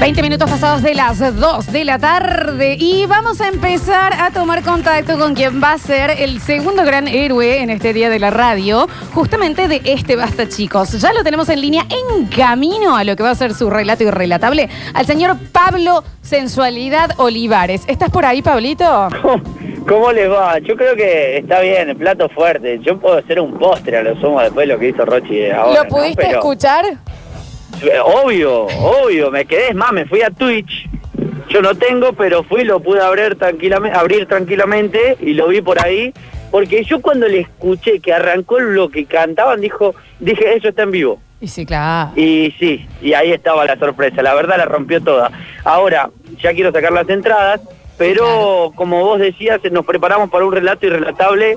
20 minutos pasados de las 2 de la tarde y vamos a empezar a tomar contacto con quien va a ser el segundo gran héroe en este día de la radio, justamente de este Basta Chicos. Ya lo tenemos en línea en camino a lo que va a ser su relato irrelatable, al señor Pablo Sensualidad Olivares. ¿Estás por ahí, Pablito? ¿Cómo les va? Yo creo que está bien, el plato fuerte. Yo puedo hacer un postre a lo sumo después de lo que hizo Rochi ahora. ¿Lo ¿no? pudiste Pero- escuchar? Obvio, obvio, me quedé, es más, me fui a Twitch. Yo no tengo, pero fui, lo pude abrir tranquilamente, abrir tranquilamente y lo vi por ahí. Porque yo cuando le escuché que arrancó lo que cantaban, dijo, dije, eso está en vivo. Y sí, claro. Y sí, y ahí estaba la sorpresa, la verdad la rompió toda. Ahora, ya quiero sacar las entradas, pero como vos decías, nos preparamos para un relato irrelatable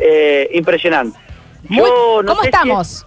eh, impresionante. Muy- Yo no ¿Cómo sé si estamos? es-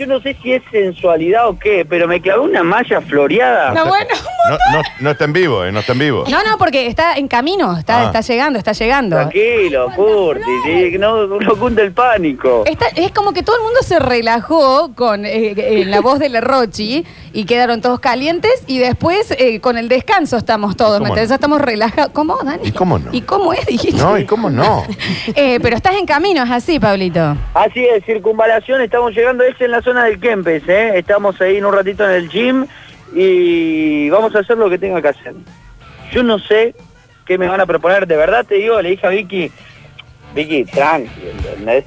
yo no sé si es sensualidad o qué, pero me clavé una malla floreada. No, bueno. No, no, no está en vivo, eh, no está en vivo. No, no, porque está en camino, está, Ah. está llegando, está llegando. Tranquilo, Curti, sí, no, no cunde el pánico. Está- es como que todo el mundo se relajó con eh, eh, la voz de la Rochi y quedaron todos calientes y después eh, con el descanso estamos todos, ¿Cómo ¿me entendés? no? Ya estamos relajados. ¿Cómo, Dani? ¿Y cómo no? ¿Y cómo es? Dijiste. No, ¿y cómo no? Eh, pero estás en camino, es así, Pablito. Así es, circunvalación, estamos llegando, es en la zona del Kempes, ¿eh? estamos ahí en un ratito en el gym y vamos a hacer lo que tenga que hacer. Yo no sé qué me van a proponer, de verdad te digo, le dije a Vicky, Vicky, tranqui, ¿entendés?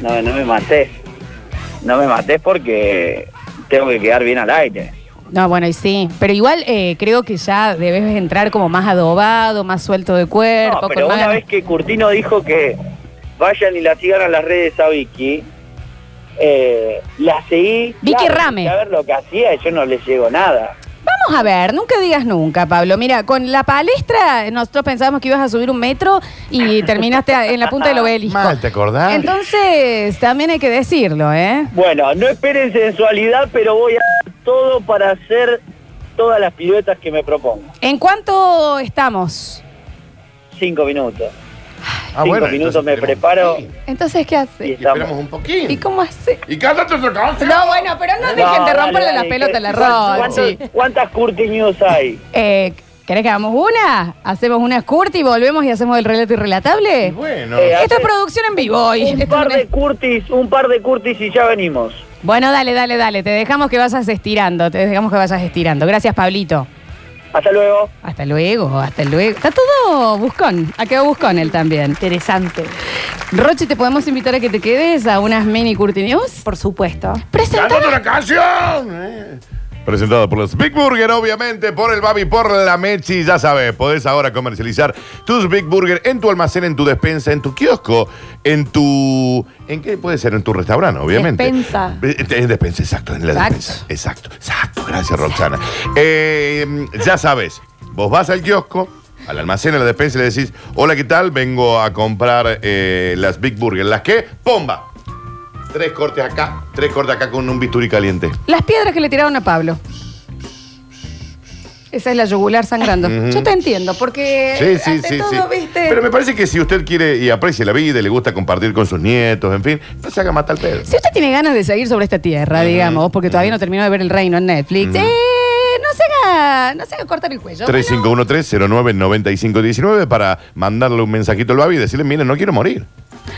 No, no me maté, no me maté porque tengo que quedar bien al aire. No, bueno, y sí. Pero igual eh, creo que ya debes entrar como más adobado, más suelto de cuerpo. No, con pero más una vez que Curtino dijo que vayan y la sigan a las redes a Vicky, eh, la seguí. Vicky claro, Rame. A ver lo que hacía y yo no le llego nada. Vamos a ver, nunca digas nunca, Pablo. Mira, con la palestra nosotros pensábamos que ibas a subir un metro y terminaste en la punta del obelisco. Mal, ¿te acordás? Entonces, también hay que decirlo, ¿eh? Bueno, no esperen sensualidad, pero voy a hacer todo para hacer todas las piruetas que me propongo. ¿En cuánto estamos? Cinco minutos. Ah, Cinco bueno, minutos entonces me preparo. Entonces, ¿qué hace? Y estamos. esperamos un poquito. ¿Y cómo hace? Y cántate otra canción. No, bueno, pero no dejen de romperle dale, la pelota a la ¿qué- cuántos- Rochi. ¿Cuántas Curti News hay? Eh, ¿Querés que hagamos una? ¿Hacemos una Scurti y volvemos y hacemos el relato irrelatable? Bueno. Eh, Esto es producción en vivo hoy. Un Esto par de una- Curtis, un par de Curtis y ya venimos. Bueno, dale, dale, dale. Te dejamos que vayas estirando. Te dejamos que vayas estirando. Gracias, Pablito. Hasta luego. Hasta luego, hasta luego. Está todo buscón. Ha quedado buscón él también. Interesante. Rochi, ¿te podemos invitar a que te quedes a unas mini Curti News? Por supuesto. Presenta. ¡Cántate una canción! Eh. Presentado por los Big Burger, obviamente, por el Babi, por la Mechi. Ya sabes, podés ahora comercializar tus Big Burger en tu almacén, en tu despensa, en tu kiosco, en tu. ¿En qué puede ser? En tu restaurante, obviamente. Despensa. Eh, En despensa, exacto, en la Exacto. despensa. Exacto, exacto. Gracias, Roxana. Eh, ya sabes, vos vas al kiosco. Al almacén, a la despensa y le decís, hola, ¿qué tal? Vengo a comprar eh, las Big Burger. ¿Las qué? ¡Pomba! Tres cortes acá, tres cortes acá con un bisturí caliente. Las piedras que le tiraron a Pablo. Esa es la yugular sangrando. Yo te entiendo, porque Sí, sí, ante sí, todo, sí. ¿viste? Pero me parece que si usted quiere y aprecia la vida y le gusta compartir con sus nietos, en fin, no se haga matar el pedo. Si usted tiene ganas de seguir sobre esta tierra, digamos, porque todavía no terminó de ver el reino en Netflix, eh, no se haga, no se haga cortar el cuello. 3513-099519 para mandarle un mensajito al Babi y decirle, miren, no quiero morir.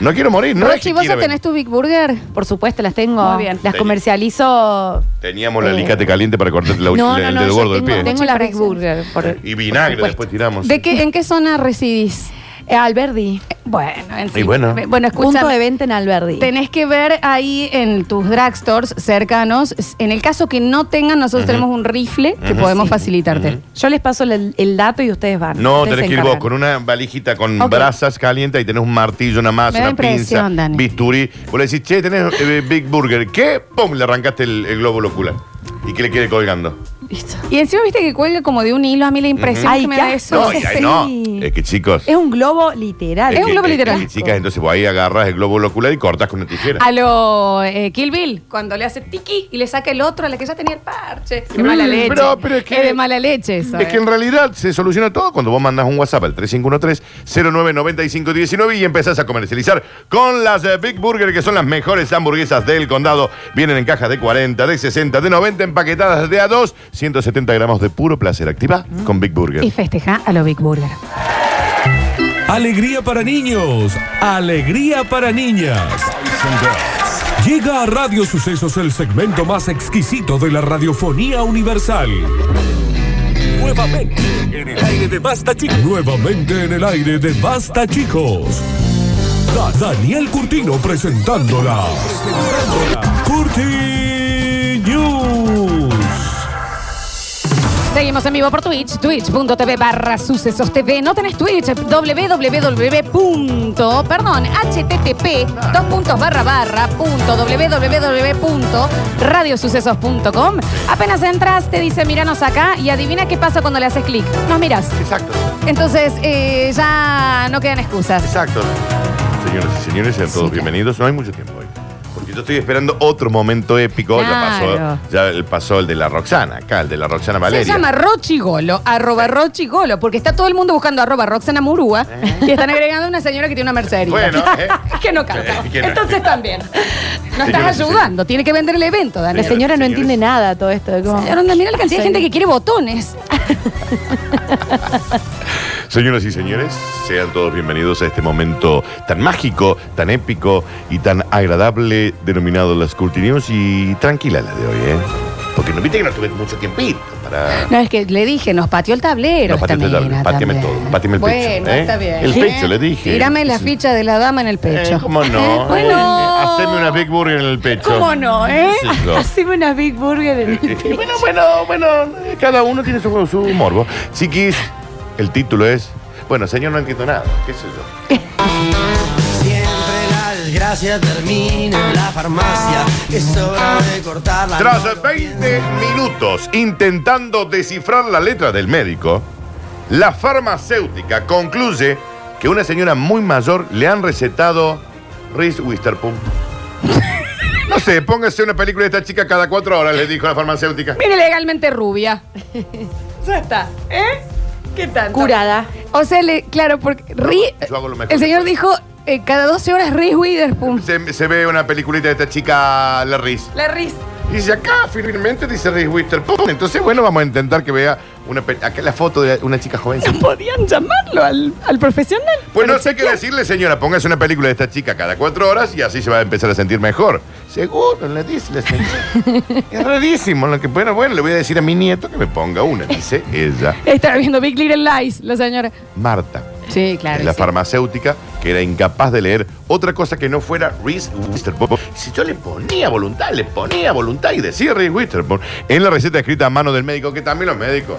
No quiero morir. No es Rochi, que ¿vos ya quiera tenés venir. tu Big Burger? Por supuesto, las tengo. Muy bien. Las comercializo. Teníamos el Eh, alicate caliente para cortar la, No, la- no, el no. dedo yo gordo del tengo, pie. tengo Mucha la Big. Burger. por- Y vinagre por después tiramos. ¿De qué, ¿En qué zona residís? Eh, Alberdi. Bueno, en Y bueno. bueno Punto escúchame. de venta en Alberdi. Tenés que ver ahí en tus drugstores cercanos. En el caso que no tengan, nosotros tenemos un rifle que Ujú. podemos Sí. facilitarte. Ujú. Yo les paso el, el dato y ustedes van. No, Ustedes tenés se que ir vos encargan. con una valijita con Ok. brasas calientes y tenés un martillo, una masa, da una impresión, pinza, Dani. bisturí. Vos le decís, che, tenés eh, Big Burger. ¿Qué? ¡Pum! Le arrancaste el, el glóbulo ocular. Y que le quede colgando. Listo. Y encima viste que cuelga como de un hilo. A mí la impresión Ay, que me da eso. No, y ahí no. Sí. Es que chicos. Es un globo literal. Es un que- globo literal. que, chicas, entonces vos ahí agarras el globo ocular y cortas con una tijera. A lo eh, Kill Bill, cuando le hace tiki y le saca el otro a la que ya tenía el parche. Qué mala Mm, leche. pero- pero es que- de mala leche eso. Es que eh. en realidad se soluciona todo cuando vos mandas un WhatsApp al 3513-099519 y empezás a comercializar con las eh, Big Burger, que son las mejores hamburguesas del condado. Vienen en cajas de 40, de 60, de 90, empaquetadas de a 2, 170 gramos de puro placer. Activa con Big Burger. Y festeja a lo Big Burger. Alegría para niños, alegría para niñas. Llega a Radio Sucesos el segmento más exquisito de la radiofonía universal. Nuevamente en el aire de Basta Chicos. Nuevamente en el aire de Basta Chicos. Da- Daniel Curtino presentándola. Presentándola. Curti Seguimos en vivo por Twitch, twitch.tv barra sucesos TV. No tenés Twitch, www. punto, Perdón, http, dos puntos barra barra, punto, www.radiosucesos.com. Apenas entras, te dice miranos acá y adivina qué pasa cuando le haces clic. Nos miras. Exacto, Entonces, eh, ya no quedan excusas. exacto. Señoras y señores, sean todos bienvenidos. No hay mucho tiempo yo estoy esperando otro momento épico. Claro. Ya pasó, ya el- pasó el de la Roxana, acá, el de la Roxana Valeria. Se llama Rochigolo, arroba Rochigolo, porque está todo el mundo buscando arroba Roxana Murúa y están agregando una señora que tiene una mercería. Bueno, ¿eh? que no canta. Eh, que no. Entonces también. No Señoras estás ayudando, tiene que vender el evento, Dani. La señora no señores. entiende nada de todo esto. de cómo- Señora, mira la cantidad de gente que quiere botones. Señoras y señores, sean todos bienvenidos a este momento tan mágico, tan épico y tan agradable denominado las Curti News y tranquila la de hoy, ¿eh? Porque no viste que no tuve mucho tiempito para... No, es que le dije, nos pateó el tablero. No, esta pateate el tablero, también. todo, el pecho, Bueno, ¿eh? está bien. El pecho, le dije. Tírame la ficha de la dama en el pecho. Eh, ¿Cómo no? Bueno. Haceme una Big Burger en el pecho. ¿Cómo no, eh? Haceme una Big Burger en el eh, bueno, bueno, bueno, cada uno tiene su, su morbo. Chiquis, el título es... Bueno, señor, no entiendo nada. ¿Qué sé yo? Siempre la desgracia termina en la farmacia. Es hora de cortar la Tras norma. 20 minutos intentando descifrar la letra del médico, la farmacéutica concluye que una señora muy mayor le han recetado Reese Witherspoon. No sé, póngase una película de esta chica cada cuatro horas, le dijo la farmacéutica. Mire legalmente rubia. ya está, ¿eh? ¿Qué tanto? Curada. O sea, le, claro, porque Ri- yo hago lo mejor el que señor puedo. dijo eh, cada 12 horas Reese Witherspoon. Se, se ve una peliculita de esta chica, la Reese. La Reese. Y dice acá, firmemente dice Reese Witherspoon. Entonces, bueno, vamos a intentar que vea una pe- acá la foto de una chica joven. Podían llamarlo al, al profesional. Pues no sé qué chequear. decirle, señora. Póngase una película de esta chica cada cuatro horas y así se va a empezar a sentir mejor. Seguro, le dice la señora. es rarísimo. Lo que, bueno, bueno, le voy a decir a mi nieto que me ponga una, dice ella. Estaba viendo Big Little Lies, la señora. Marta, Sí, claro. la sí. farmacéutica, que era incapaz de leer otra cosa que no fuera Reese Witherspoon. Si yo le ponía voluntad, le ponía voluntad y decía Reese Witherspoon en la receta escrita a mano del médico, que también los médicos.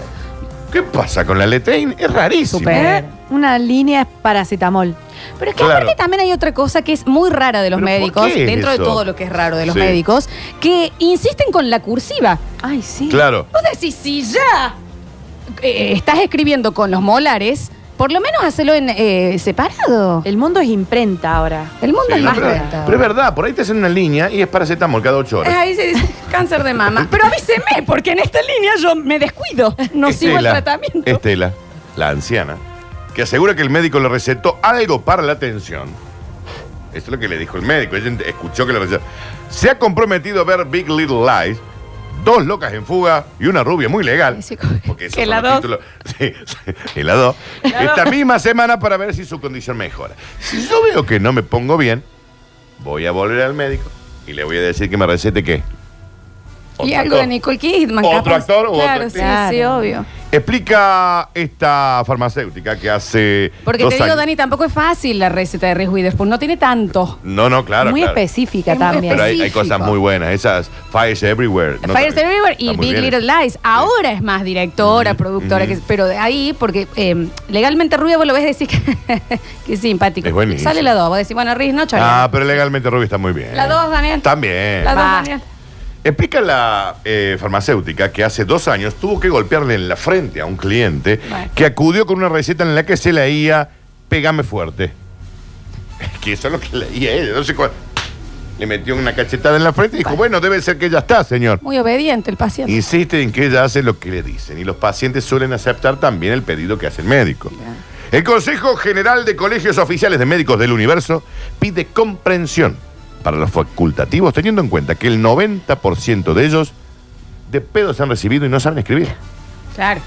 ¿Qué pasa con la letrain? Es rarísimo. Súper. ¿Eh? Una línea es paracetamol. Pero es que Claro. aparte también hay otra cosa que es muy rara de los ¿Pero por médicos, qué es dentro de todo lo que es raro de los Sí. médicos, que insisten con la cursiva. Ay, sí. Claro. Vos decís, si ya eh, estás escribiendo con los molares, por lo menos hacelo en eh, separado. El mundo es imprenta ahora. El mundo Sí, es no, más pero, pero es verdad, por ahí te hacen una línea y es paracetamol cada ocho horas. Ahí se dice cáncer de mama. Pero avíseme, porque en esta línea yo me descuido. No sigo el tratamiento. Estela, la anciana, que asegura que el médico le recetó algo para la tensión. Esto es lo que le dijo el médico. Ella escuchó que le recetó. Se ha comprometido a ver Big Little Lies, dos locas en fuga y una rubia muy legal. Sí, Porque esos que son la los dos. títulos. Sí, sí, y la dos. Esta misma semana para ver si su condición mejora. Si yo veo que no me pongo bien, voy a volver al médico y le voy a decir que me recete qué. Y algo de. Nicole Kidman. ¿Otro capaz. actor o Claro, sí, sí, obvio. Explica esta farmacéutica que hace. Porque dos te digo, años- Dani, tampoco es fácil la receta de Reese Witherspoon. No tiene tanto. No, no, claro. Muy claro. específica Es muy también. Pero hay, cosas muy buenas. Esas Fires Everywhere. ¿no? Fires Everywhere y Está muy Big bien. Little Lies. Ahora es más directora, productora, que- pero de ahí, porque eh, legalmente rubia vos lo ves decir que, que es simpático. Es buenísimo. Sale la dos, vos decís, bueno, Ruiz, no chorrea. Ah, pero legalmente Ruby está muy bien. La dos, Daniel. También. La dos. Daniel. Explica la eh, farmacéutica que hace dos años tuvo que golpearle en la frente a un cliente Bueno. que acudió con una receta en la que se leía pégame fuerte. que eso es lo que leía ella, no sé cuál. Le metió una cachetada en la frente y dijo, bueno, debe ser que ya está, señor. Muy obediente el paciente. Insiste en que ella hace lo que le dicen y los pacientes suelen aceptar también el pedido que hace el médico. El Consejo General de Colegios Oficiales de Médicos del Universo pide comprensión para los facultativos, teniendo en cuenta que el 90% de ellos de pedos han recibido y no saben escribir. Claro.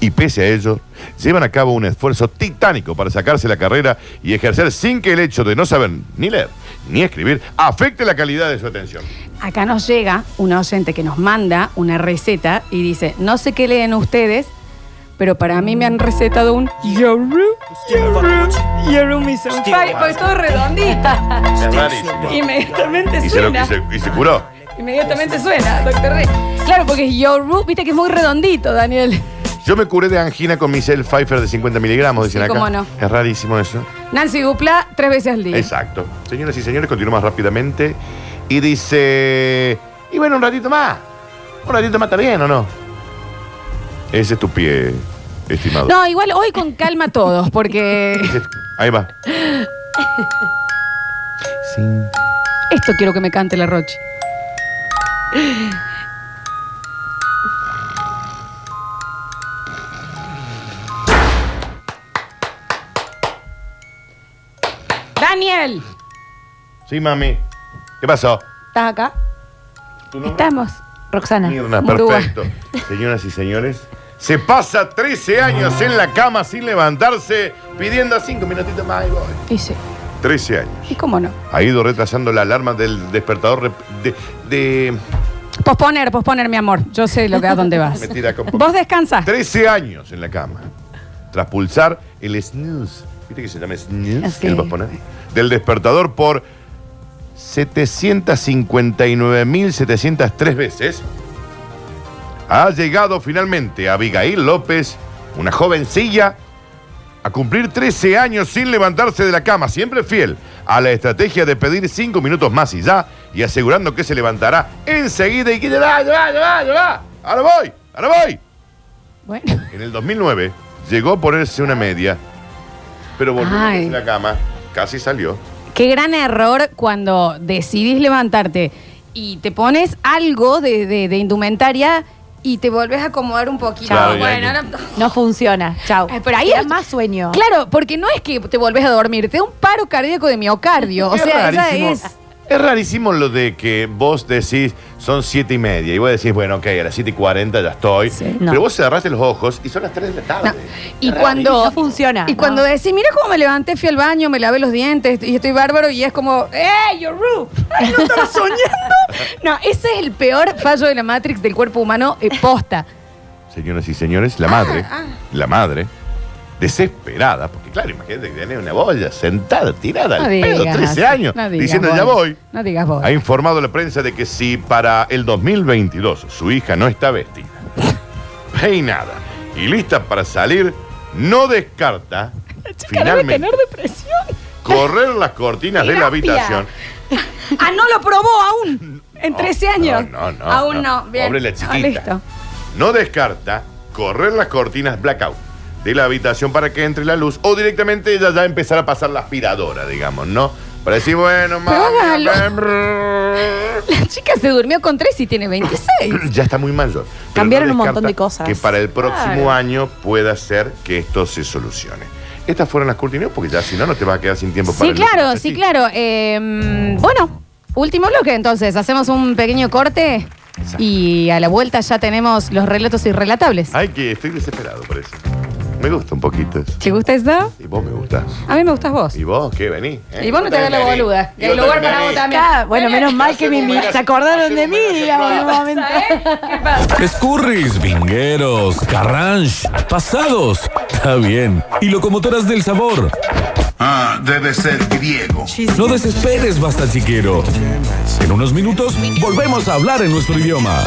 Y pese a ello, llevan a cabo un esfuerzo titánico para sacarse la carrera y ejercer sin que el hecho de no saber ni leer ni escribir afecte la calidad de su atención. Acá nos llega un oyente que nos manda una receta y dice, no sé qué leen ustedes, pero para mí me han recetado un Yoru, Yoru, Yoru Miso porque es todo redondito. Es rarísimo. Inmediatamente Y se, lo- suena. y se- y se curó. Inmediatamente suena, doctor Rey. Claro, porque es Yoru, viste que es muy redondito, Daniel. Yo me curé de angina con Michelle Pfeiffer de 50 miligramos, dicen Sí, acá. cómo no. Es rarísimo eso. Nancy Dupla, tres veces al día. Exacto. Señoras y señores, continuamos rápidamente. Y dice. Y bueno, un ratito más. Un ratito más está bien, ¿o no? Ese es tu pie, estimado. No, igual hoy con calma todos, porque Ese es- Ahí va. Sí. esto quiero que me cante la Roche. Daniel, Sí, mami. ¿Qué pasó? ¿Estás acá? ¿Tu nombre? Estamos. Roxana. Mirna, Murúa. perfecto. Señoras y señores, se pasa 13 años en la cama sin levantarse, pidiendo cinco minutitos más y voy. y sí, 13 años. ¿y cómo no? Ha ido retrasando la alarma del despertador de, de- Posponer, posponer, mi amor. Yo sé lo que a dónde vas. Mentira. Vos descansas. 13 años en la cama. Tras pulsar el snooze. ¿Viste que se llama snooze? Sí. El posponer. Del despertador por 759.703 veces. Ha llegado finalmente Abigail López, una jovencilla, a cumplir 13 años sin levantarse de la cama, siempre fiel a la estrategia de pedir 5 minutos más y ya, y asegurando que se levantará enseguida y que ya va, ya va, ya va, ya va. Ahora voy, ahora voy. Bueno, En el 2009 llegó a ponerse una media, pero volvió a la cama, casi salió. Qué gran error cuando decidís levantarte y te pones algo de, de- de indumentaria y te volvés a acomodar un poquito. Claro, bueno, no. funciona. Chau. Ay, pero ahí Te da es- más sueño. Claro, porque no es que te volvés a dormir, te da un paro cardíaco de miocardio. O Es sea, esa rarísimo. es. Es rarísimo lo de que vos decís son siete y media y vos decís, bueno, ok, a las siete y cuarenta ya estoy. Sí. No. Pero vos cerraste los ojos y son las tres de la tarde. No. Y cuando. No funciona, Y no. cuando decís, mira cómo me levanté, fui al baño, me lavé los dientes y estoy bárbaro, y es como, ¡eh, you're rude! ¡Ay, no estaba soñando! No, ese es el peor fallo de la Matrix del cuerpo humano eh, posta. Señoras y señores, la madre, ah. la madre, desesperada, porque claro, imagínate que tiene una boya sentada, tirada No al pedo, digas, 13 años, no digas diciendo ya voy. No digas voy. Ha informado la prensa de que si para el 2022 su hija no está vestida, peinada y lista para salir, no descarta Chica debe finalmente tener depresión. correr las cortinas de la habitación. Ah, no lo probó aún. En No, 13 años. no, no, no, Aún no. Bien. Pobre la Ah, chiquita. listo. No descarta correr las cortinas blackout de la habitación para que entre la luz o directamente ella ya empezar a pasar la aspiradora, digamos, ¿no? Para decir, bueno, mami, hágalo. La chica se durmió con 3 y tiene 26. ya está muy mayor. Pero Cambiaron un montón de cosas. Que para el próximo Claro. año pueda ser que esto se solucione. Estas fueron las cortinas porque ya si no, no te vas a quedar sin tiempo para Sí, el claro, sí, testigo. claro. Eh, bueno, último bloque entonces. Hacemos un pequeño corte y a la vuelta ya tenemos los relatos irrelatables. Ay, que estoy desesperado por eso. Me gusta un poquito eso. ¿Te gusta eso? Y vos me gustás. A mí me gustas vos. ¿Y vos qué? Vení. ¿eh? Y vos no te hagas la Vení. boluda. Y Que hay vos lugar para vos también. Ah, bueno, menos mal que me invi- se acordaron de mí, digamos, en un homenaje. momento. ¿Qué pasa? Escurris, vingueros, carranche, pasados. Está bien. Y locomotoras del sabor. Ah, debe ser griego. No desesperes, basta chiquero. En unos minutos volvemos a hablar en nuestro idioma.